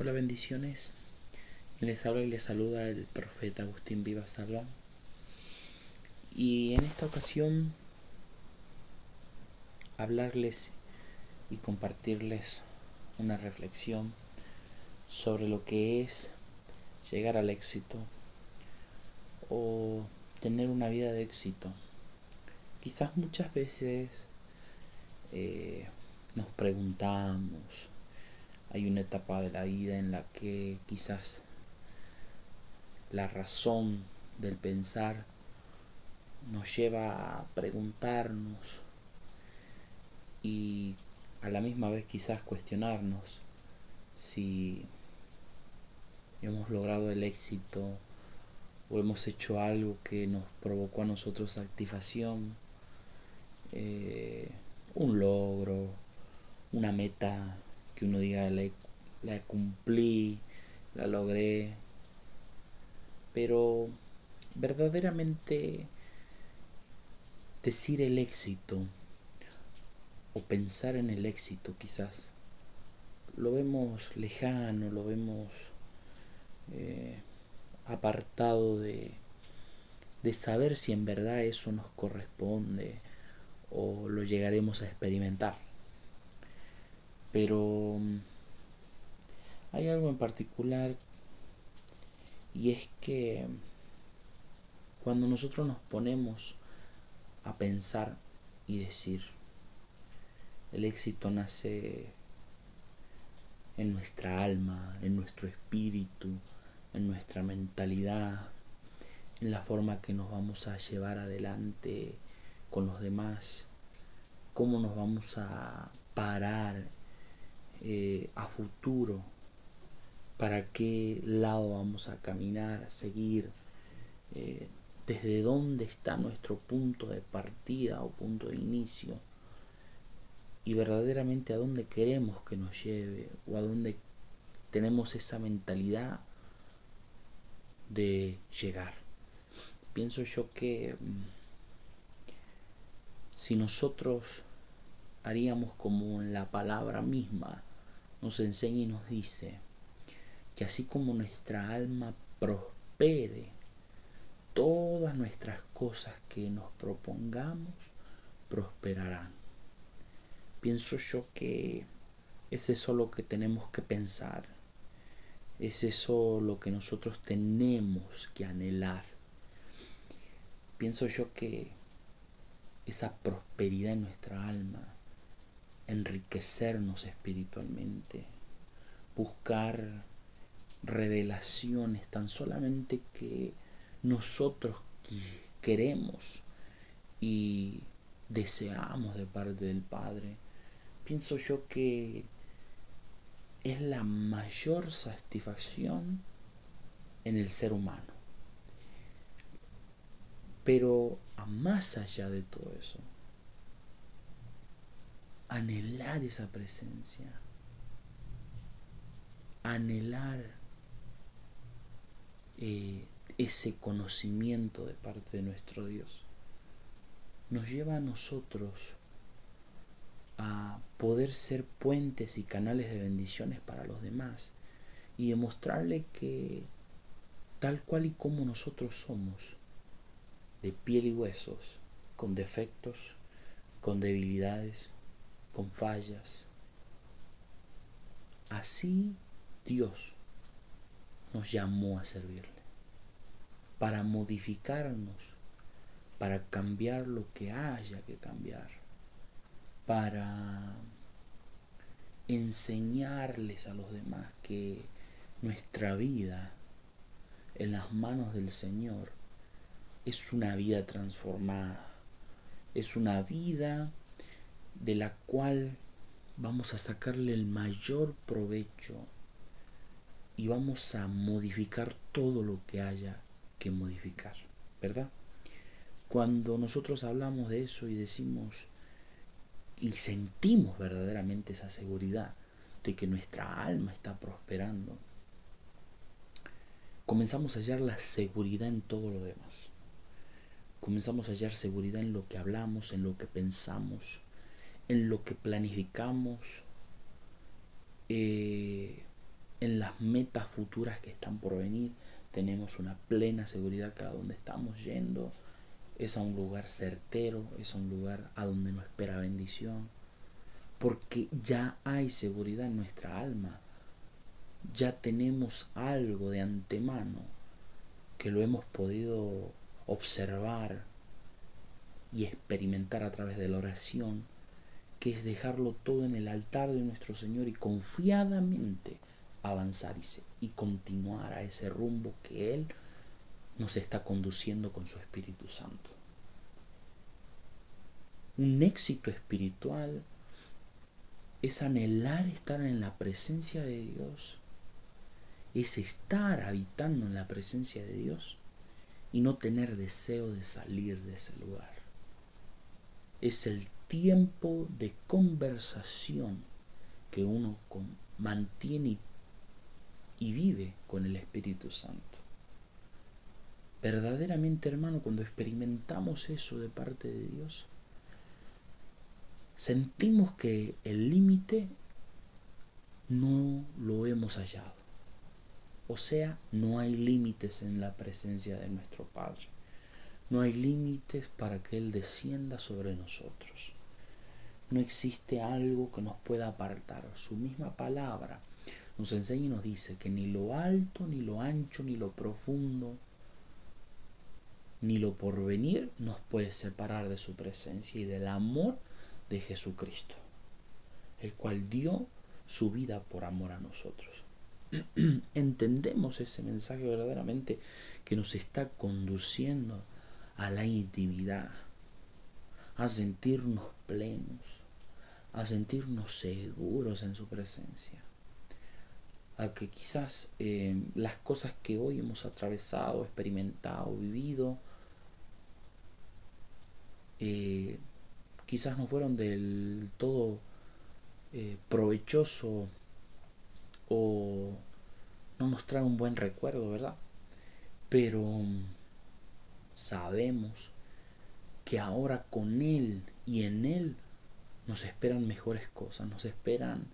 Hola bendiciones. Les habla y les saluda el profeta Agustín Viva Salva. Y en esta ocasión hablarles y compartirles una reflexión sobre lo que es llegar al éxito o tener una vida de éxito. Quizás muchas veces eh, nos preguntamos hay una etapa de la vida en la que quizás la razón del pensar nos lleva a preguntarnos y a la misma vez quizás cuestionarnos si hemos logrado el éxito o hemos hecho algo que nos provocó a nosotros satisfacción, eh, un logro, una meta que uno diga la, cumplí, la logré, pero verdaderamente decir el éxito o pensar en el éxito quizás lo vemos lejano, lo vemos eh, apartado de, de saber si en verdad eso nos corresponde o lo llegaremos a experimentar. Pero mm, hay algo en particular y es que cuando nosotros nos ponemos a pensar y decir, el éxito nace en nuestra alma, en nuestro espíritu, en nuestra mentalidad, en la forma que nos vamos a llevar adelante con los demás, cómo nos vamos a parar eh, a futuro, para qué lado vamos a caminar, a seguir, eh, desde dónde está nuestro punto de partida o punto de inicio y verdaderamente a dónde queremos que nos lleve o a dónde tenemos esa mentalidad de llegar. Pienso yo que mm, si nosotros haríamos como la palabra misma nos enseña y nos dice que así como nuestra alma prospere, todas nuestras cosas que nos propongamos prosperarán. Pienso yo que es eso lo que tenemos que pensar, es eso lo que nosotros tenemos que anhelar. Pienso yo que esa prosperidad en nuestra alma enriquecernos espiritualmente, buscar revelaciones tan solamente que nosotros queremos y deseamos de parte del Padre, pienso yo que es la mayor satisfacción en el ser humano. Pero a más allá de todo eso, anhelar esa presencia, anhelar eh, ese conocimiento de parte de nuestro Dios, nos lleva a nosotros a poder ser puentes y canales de bendiciones para los demás y demostrarle que tal cual y como nosotros somos, de piel y huesos, con defectos, con debilidades, con fallas. Así Dios nos llamó a servirle, para modificarnos, para cambiar lo que haya que cambiar, para enseñarles a los demás que nuestra vida en las manos del Señor es una vida transformada, es una vida de la cual vamos a sacarle el mayor provecho y vamos a modificar todo lo que haya que modificar, ¿verdad? Cuando nosotros hablamos de eso y decimos y sentimos verdaderamente esa seguridad de que nuestra alma está prosperando, comenzamos a hallar la seguridad en todo lo demás. Comenzamos a hallar seguridad en lo que hablamos, en lo que pensamos, en lo que planificamos, eh, en las metas futuras que están por venir. Tenemos una plena seguridad que a donde estamos yendo es a un lugar certero, es a un lugar a donde nos espera bendición. Porque ya hay seguridad en nuestra alma. Ya tenemos algo de antemano que lo hemos podido observar y experimentar a través de la oración, que es dejarlo todo en el altar de nuestro Señor y confiadamente avanzar y, y continuar a ese rumbo que Él nos está conduciendo con su Espíritu Santo. Un éxito espiritual es anhelar estar en la presencia de Dios, es estar habitando en la presencia de Dios y no tener deseo de salir de ese lugar. Es el tiempo de conversación que uno mantiene y vive con el Espíritu Santo. Verdaderamente, hermano, cuando experimentamos eso de parte de Dios, sentimos que el límite no lo hemos hallado. O sea, no hay límites en la presencia de nuestro Padre. No hay límites para que Él descienda sobre nosotros. No existe algo que nos pueda apartar. Su misma palabra nos enseña y nos dice que ni lo alto, ni lo ancho, ni lo profundo, ni lo porvenir nos puede separar de su presencia y del amor de Jesucristo, el cual dio su vida por amor a nosotros. Entendemos ese mensaje verdaderamente que nos está conduciendo a la intimidad, a sentirnos plenos, a sentirnos seguros en su presencia a que quizás eh, las cosas que hoy hemos atravesado, experimentado, vivido, eh, quizás no fueron del todo eh, provechoso o no nos trae un buen recuerdo, ¿verdad? Pero mm, sabemos que ahora con Él y en Él nos esperan mejores cosas, nos esperan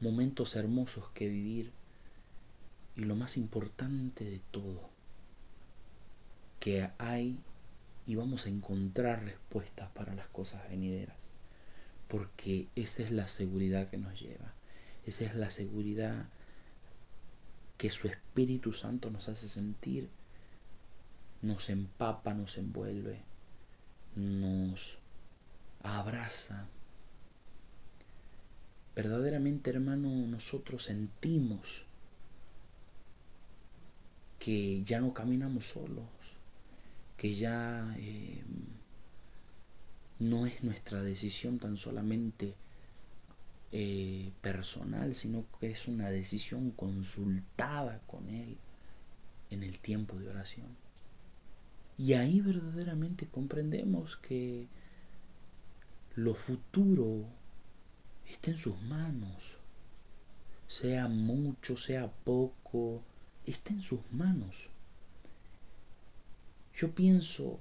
momentos hermosos que vivir. Y lo más importante de todo, que hay y vamos a encontrar respuestas para las cosas venideras, porque esa es la seguridad que nos lleva, esa es la seguridad que su Espíritu Santo nos hace sentir, nos empapa, nos envuelve, nos abraza, verdaderamente hermano nosotros sentimos que ya no caminamos solos, que ya eh, no es nuestra decisión tan solamente eh, personal, sino que es una decisión consultada con Él en el tiempo de oración. Y ahí verdaderamente comprendemos que lo futuro está en sus manos. Sea mucho, sea poco, está en sus manos. Yo pienso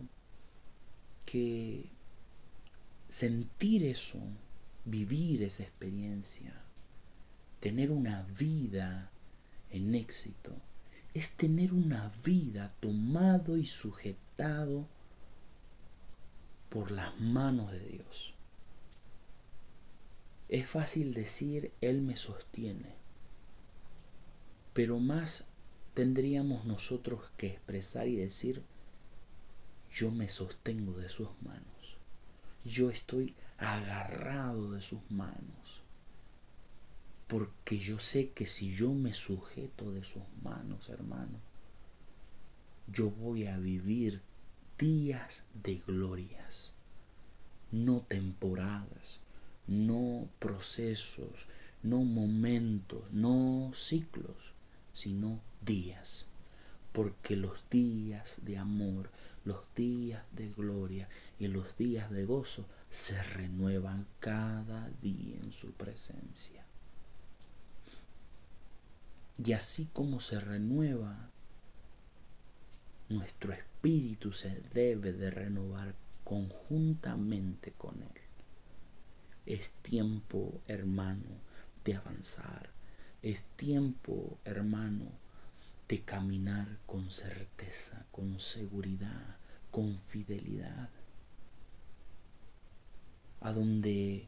que sentir eso, vivir esa experiencia, tener una vida en éxito, es tener una vida tomado y sujetado por las manos de Dios. Es fácil decir, Él me sostiene, pero más tendríamos nosotros que expresar y decir, yo me sostengo de sus manos, yo estoy agarrado de sus manos, porque yo sé que si yo me sujeto de sus manos, hermano, yo voy a vivir días de glorias, no temporadas, no procesos, no momentos, no ciclos, sino días. Porque los días de amor, los días de gloria y los días de gozo se renuevan cada día en su presencia. Y así como se renueva, nuestro espíritu se debe de renovar conjuntamente con él. Es tiempo, hermano, de avanzar. Es tiempo, hermano, de caminar con certeza, con seguridad, con fidelidad. A donde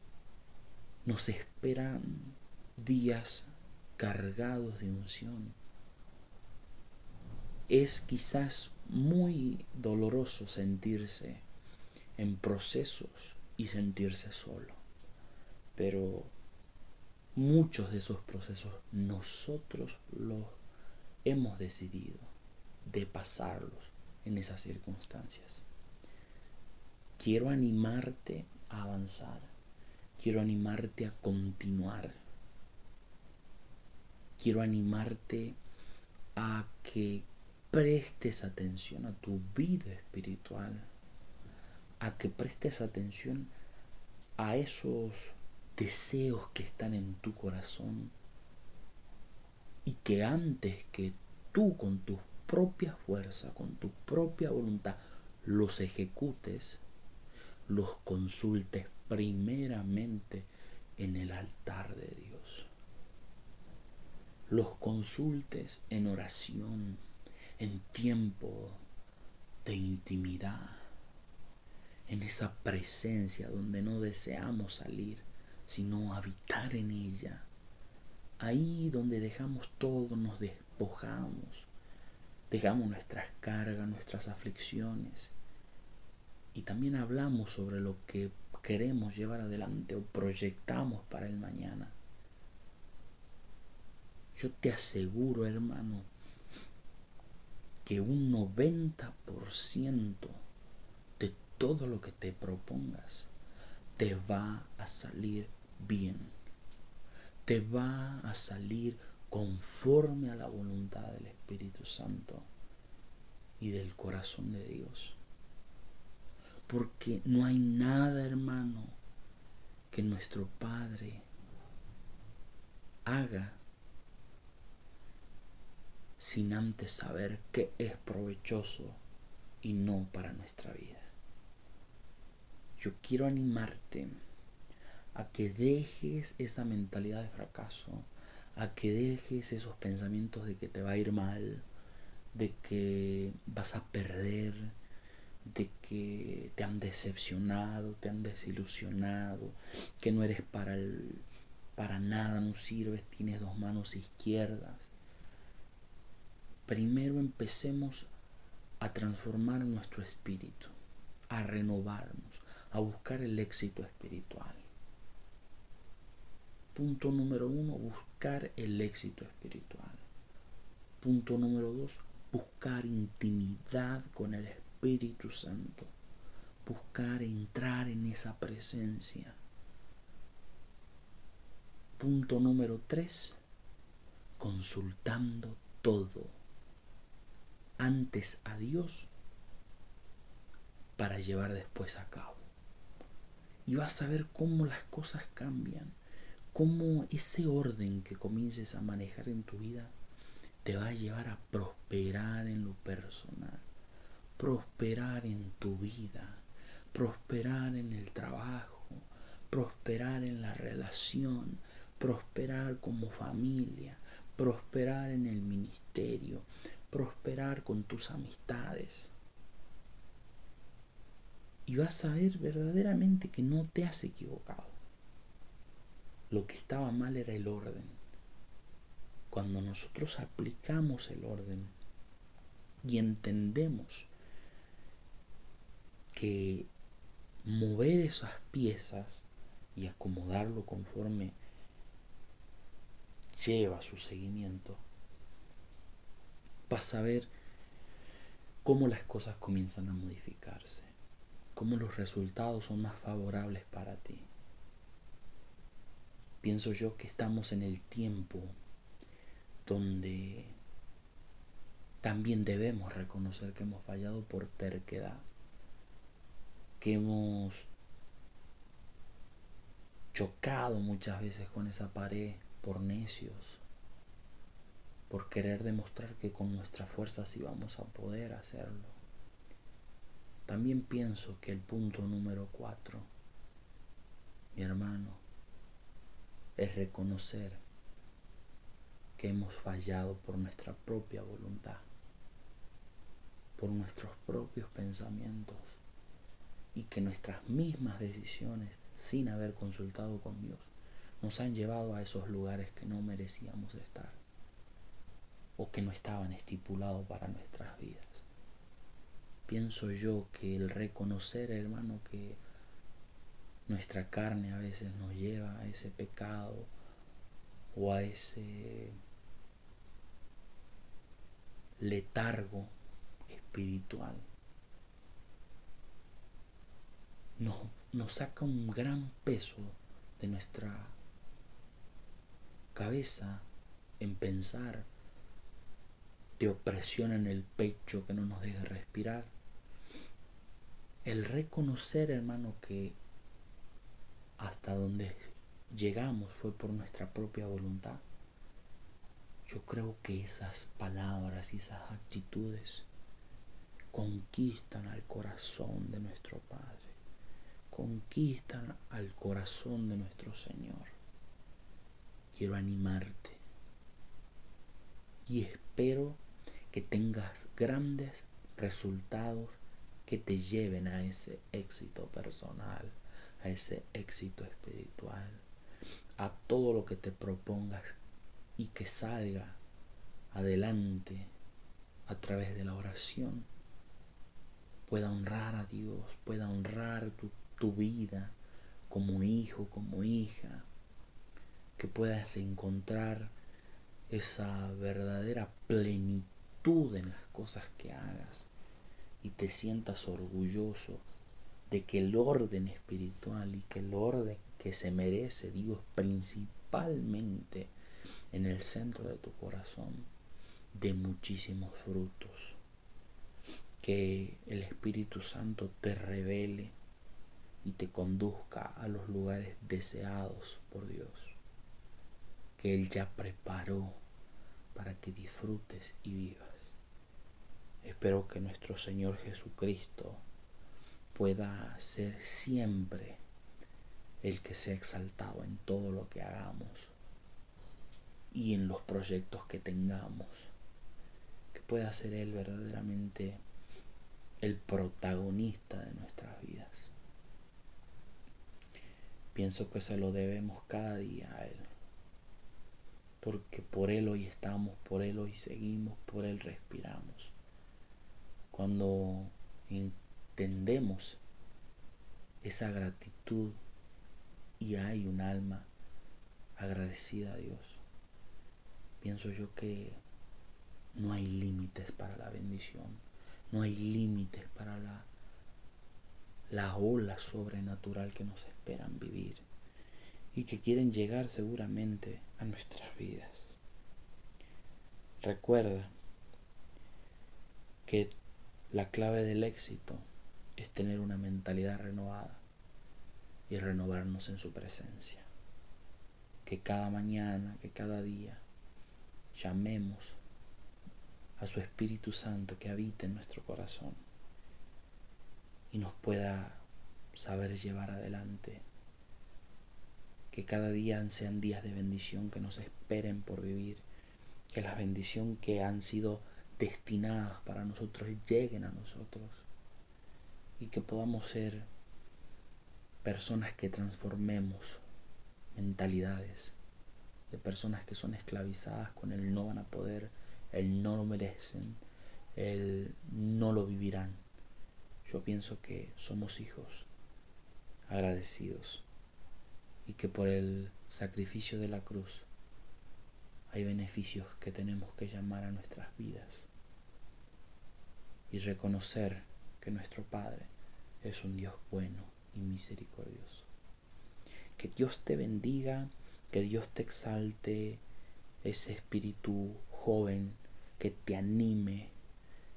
nos esperan días cargados de unción. Es quizás muy doloroso sentirse en procesos y sentirse solo, pero muchos de esos procesos nosotros los hemos decidido de pasarlos en esas circunstancias. Quiero animarte a avanzar, quiero animarte a continuar, quiero animarte a que prestes atención a tu vida espiritual, a que prestes atención a esos deseos que están en tu corazón y que antes que tú con tu propia fuerza, con tu propia voluntad, los ejecutes, los consultes primeramente en el altar de Dios. Los consultes en oración, en tiempo de intimidad, en esa presencia donde no deseamos salir, sino habitar en ella. Ahí donde dejamos todo, nos despojamos, dejamos nuestras cargas, nuestras aflicciones. Y también hablamos sobre lo que queremos llevar adelante o proyectamos para el mañana. Yo te aseguro, hermano, que un 90% de todo lo que te propongas te va a salir bien. Te va a salir conforme a la voluntad del Espíritu Santo y del corazón de Dios. Porque no hay nada, hermano, que nuestro Padre haga sin antes saber qué es provechoso y no para nuestra vida. Yo quiero animarte a que dejes esa mentalidad de fracaso, a que dejes esos pensamientos de que te va a ir mal, de que vas a perder, de que te han decepcionado, te han desilusionado, que no eres para el, para nada, no sirves, tienes dos manos izquierdas, primero empecemos a transformar nuestro espíritu, a renovarnos, a buscar el éxito espiritual. Punto número uno, buscar el éxito espiritual. Punto número dos, buscar intimidad con el Espíritu Santo. Buscar entrar en esa presencia. Punto número tres, consultando todo antes a Dios para llevar después a cabo. Y vas a ver cómo las cosas cambian, cómo ese orden que comiences a manejar en tu vida te va a llevar a prosperar en lo personal, prosperar en tu vida, prosperar en el trabajo, prosperar en la relación, prosperar como familia, prosperar en el ministerio, prosperar con tus amistades. Y vas a ver verdaderamente que no te has equivocado. Lo que estaba mal era el orden. Cuando nosotros aplicamos el orden y entendemos que mover esas piezas y acomodarlo conforme lleva su seguimiento, vas a ver cómo las cosas comienzan a modificarse, cómo los resultados son más favorables para ti. Pienso yo que estamos en el tiempo donde también debemos reconocer que hemos fallado por terquedad, que hemos chocado muchas veces con esa pared por necios, por querer demostrar que con nuestras fuerzas sí vamos a poder hacerlo. También pienso que el punto número cuatro, mi hermano, es reconocer que hemos fallado por nuestra propia voluntad, por nuestros propios pensamientos y que nuestras mismas decisiones, sin haber consultado con Dios, nos han llevado a esos lugares que no merecíamos estar o que no estaban estipulados para nuestras vidas. Pienso yo que el reconocer, hermano, que nuestra carne a veces nos lleva a ese pecado o a ese letargo espiritual. Nos, nos saca un gran peso de nuestra cabeza en pensar de opresión en el pecho que no nos deja respirar. El reconocer, hermano, que hasta donde llegamos fue por nuestra propia voluntad. Yo creo que esas palabras y esas actitudes conquistan al corazón de nuestro Padre, conquistan al corazón de nuestro Señor. Quiero animarte y espero que tengas grandes resultados que te lleven a ese éxito personal, a ese éxito espiritual, a todo lo que te propongas y que salga adelante a través de la oración, pueda honrar a Dios, pueda honrar tu, tu vida como hijo, como hija, que puedas encontrar esa verdadera plenitud en las cosas que hagas y te sientas orgulloso de que el orden espiritual y que el orden que se merece Dios principalmente en el centro de tu corazón de muchísimos frutos. Que el Espíritu Santo te revele y te conduzca a los lugares deseados por Dios, que Él ya preparó para que disfrutes y vivas. Espero que nuestro Señor Jesucristo pueda ser siempre el que sea exaltado en todo lo que hagamos y en los proyectos que tengamos. Que pueda ser Él verdaderamente el protagonista de nuestras vidas. Pienso que se lo debemos cada día a Él. Porque por Él hoy estamos, por Él hoy seguimos, por Él respiramos. Cuando entendemos esa gratitud y hay un alma agradecida a Dios, pienso yo que no hay límites para la bendición, no hay límites para la, la ola sobrenatural que nos esperan vivir y que quieren llegar seguramente a nuestras vidas. Recuerda que la clave del éxito es tener una mentalidad renovada y renovarnos en su presencia. Que cada mañana, que cada día llamemos a su Espíritu Santo que habita en nuestro corazón y nos pueda saber llevar adelante. Que cada día sean días de bendición que nos esperen por vivir. Que las bendiciones que han sido destinadas para nosotros lleguen a nosotros. Y que podamos ser personas que transformemos mentalidades de personas que son esclavizadas con el no van a poder, el no lo merecen, el no lo vivirán. Yo pienso que somos hijos agradecidos y que por el sacrificio de la cruz hay beneficios que tenemos que llamar a nuestras vidas y reconocer que nuestro Padre es un Dios bueno y misericordioso. Que Dios te bendiga, que Dios te exalte, ese espíritu joven que te anime,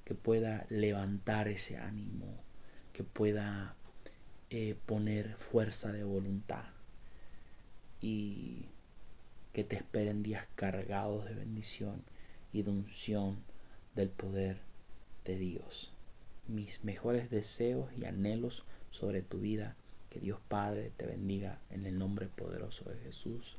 que pueda levantar ese ánimo, que pueda eh, poner fuerza de voluntad y que te esperen días cargados de bendición y de unción del poder de Dios. Mis mejores deseos y anhelos sobre tu vida. Que Dios Padre te bendiga en el nombre poderoso de Jesús.